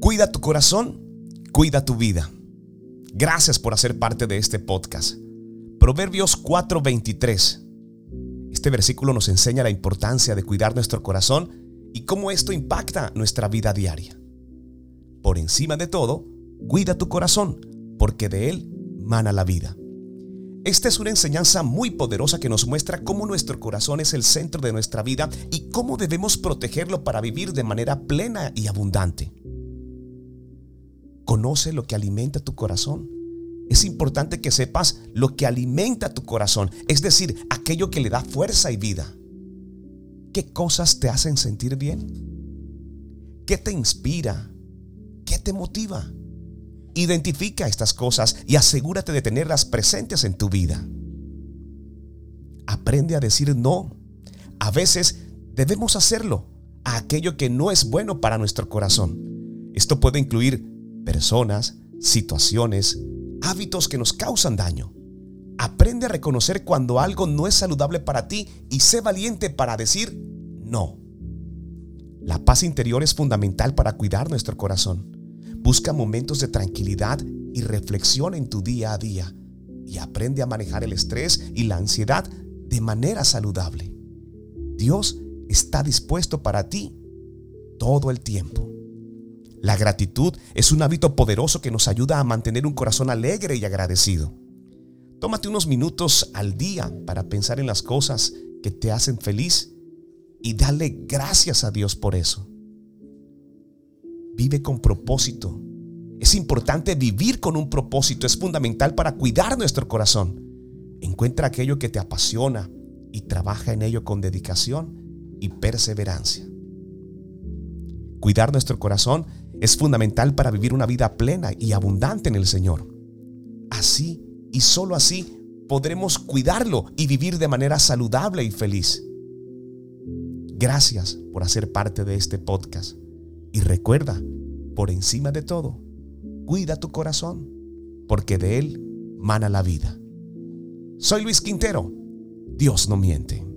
Cuida tu corazón, cuida tu vida. Gracias por hacer parte de este podcast. Proverbios 4:23. Este versículo nos enseña la importancia de cuidar nuestro corazón y cómo esto impacta nuestra vida diaria. Por encima de todo, cuida tu corazón, porque de él mana la vida. Esta es una enseñanza muy poderosa que nos muestra cómo nuestro corazón es el centro de nuestra vida y cómo debemos protegerlo para vivir de manera plena y abundante. Conoce lo que alimenta tu corazón. Es importante que sepas lo que alimenta tu corazón, es decir, aquello que le da fuerza y vida. ¿Qué cosas te hacen sentir bien? ¿Qué te inspira? ¿Qué te motiva? Identifica estas cosas y asegúrate de tenerlas presentes en tu vida. Aprende a decir no. A veces debemos hacerlo a aquello que no es bueno para nuestro corazón. Esto puede incluir personas, situaciones, hábitos que nos causan daño. Aprende a reconocer cuando algo no es saludable para ti y sé valiente para decir no. La paz interior es fundamental para cuidar nuestro corazón. Busca momentos de tranquilidad y reflexión en tu día a día y aprende a manejar el estrés y la ansiedad de manera saludable. Dios está dispuesto para ti todo el tiempo. La gratitud es un hábito poderoso que nos ayuda a mantener un corazón alegre y agradecido. Tómate unos minutos al día para pensar en las cosas que te hacen feliz y dale gracias a Dios por eso. Vive con propósito. Es importante vivir con un propósito. Es fundamental para cuidar nuestro corazón. Encuentra aquello que te apasiona y trabaja en ello con dedicación y perseverancia. Cuidar nuestro corazón es fundamental para vivir una vida plena y abundante en el Señor. Así y solo así podremos cuidarlo y vivir de manera saludable y feliz. Gracias por hacer parte de este podcast. Y recuerda, por encima de todo, cuida tu corazón, porque de él mana la vida. Soy Luis Quintero. Dios no miente.